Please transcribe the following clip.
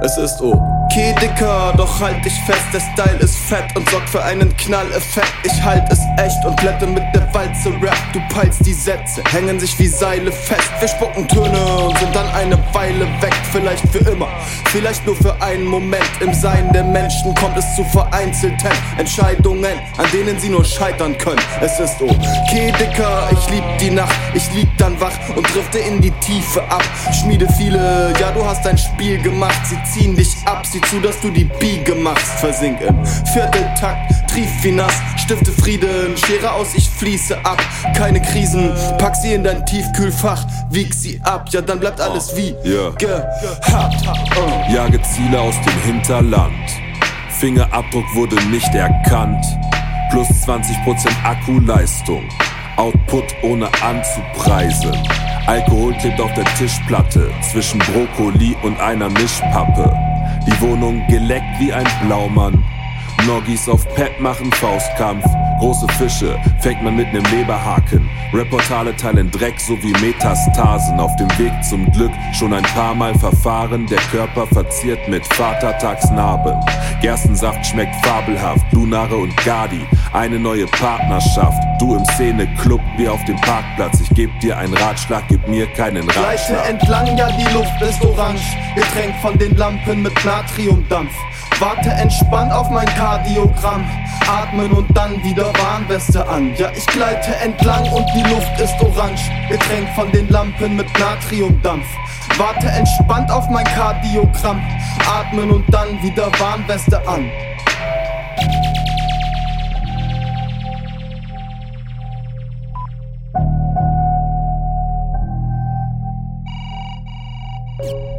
Es ist O okay, Dicker, doch halt dich fest, der Style ist fett und sorgt für einen Knalleffekt. Ich halt es echt und blätte mit der Walze Rap. Du peilst die Sätze, hängen sich wie Seile fest. Wir spucken Töne und sind dann eine Weile weg. Vielleicht für immer, vielleicht nur für einen Moment. Im Sein der Menschen kommt es zu vereinzelten Entscheidungen, an denen sie nur scheitern können. Es ist okay, Dicker, ich lieb die Nacht. Ich lieg dann wach und drifte in die Tiefe ab. Schmiede viele, ja, du hast dein Spiel gemacht. Sie ziehen dich ab, sieh zu, dass du die Biege machst. Versink im Vierteltakt, trief wie nass, stifte Frieden, Schere aus, ich fließe ab. Keine Krisen, pack sie in dein Tiefkühlfach, wieg sie ab, ja, dann bleibt alles wie Ja. gehabt. Uh. Jage Ziele aus dem Hinterland. Fingerabdruck wurde nicht erkannt. Plus 20% Akkuleistung. Output ohne anzupreisen. Alkohol klebt auf der Tischplatte zwischen Brokkoli und einer Mischpappe. Die Wohnung geleckt wie ein Blaumann. Noggis auf Pep machen Faustkampf. Große Fische fängt man mit nem Leberhaken. Reportale teilen Dreck sowie Metastasen. Auf dem Weg zum Glück schon ein paar Mal verfahren. Der Körper verziert mit Vatertagsnarben. Gerstensaft schmeckt fabelhaft. Lunare und Gadi, eine neue Partnerschaft. Du im Szene-Club, wir auf dem Parkplatz. Ich geb dir einen Ratschlag, gib mir keinen Gleite Ratschlag. entlang, ja die Luft ist orange, getränkt von den Lampen mit Natriumdampf. Warte entspannt auf mein Kardiogramm, atmen und dann wieder Warnweste an. Ja, ich gleite entlang und die Luft ist orange. Getränkt von den Lampen mit Natriumdampf. Warte entspannt auf mein Kardiogramm. Atmen und dann wieder Warnweste an. you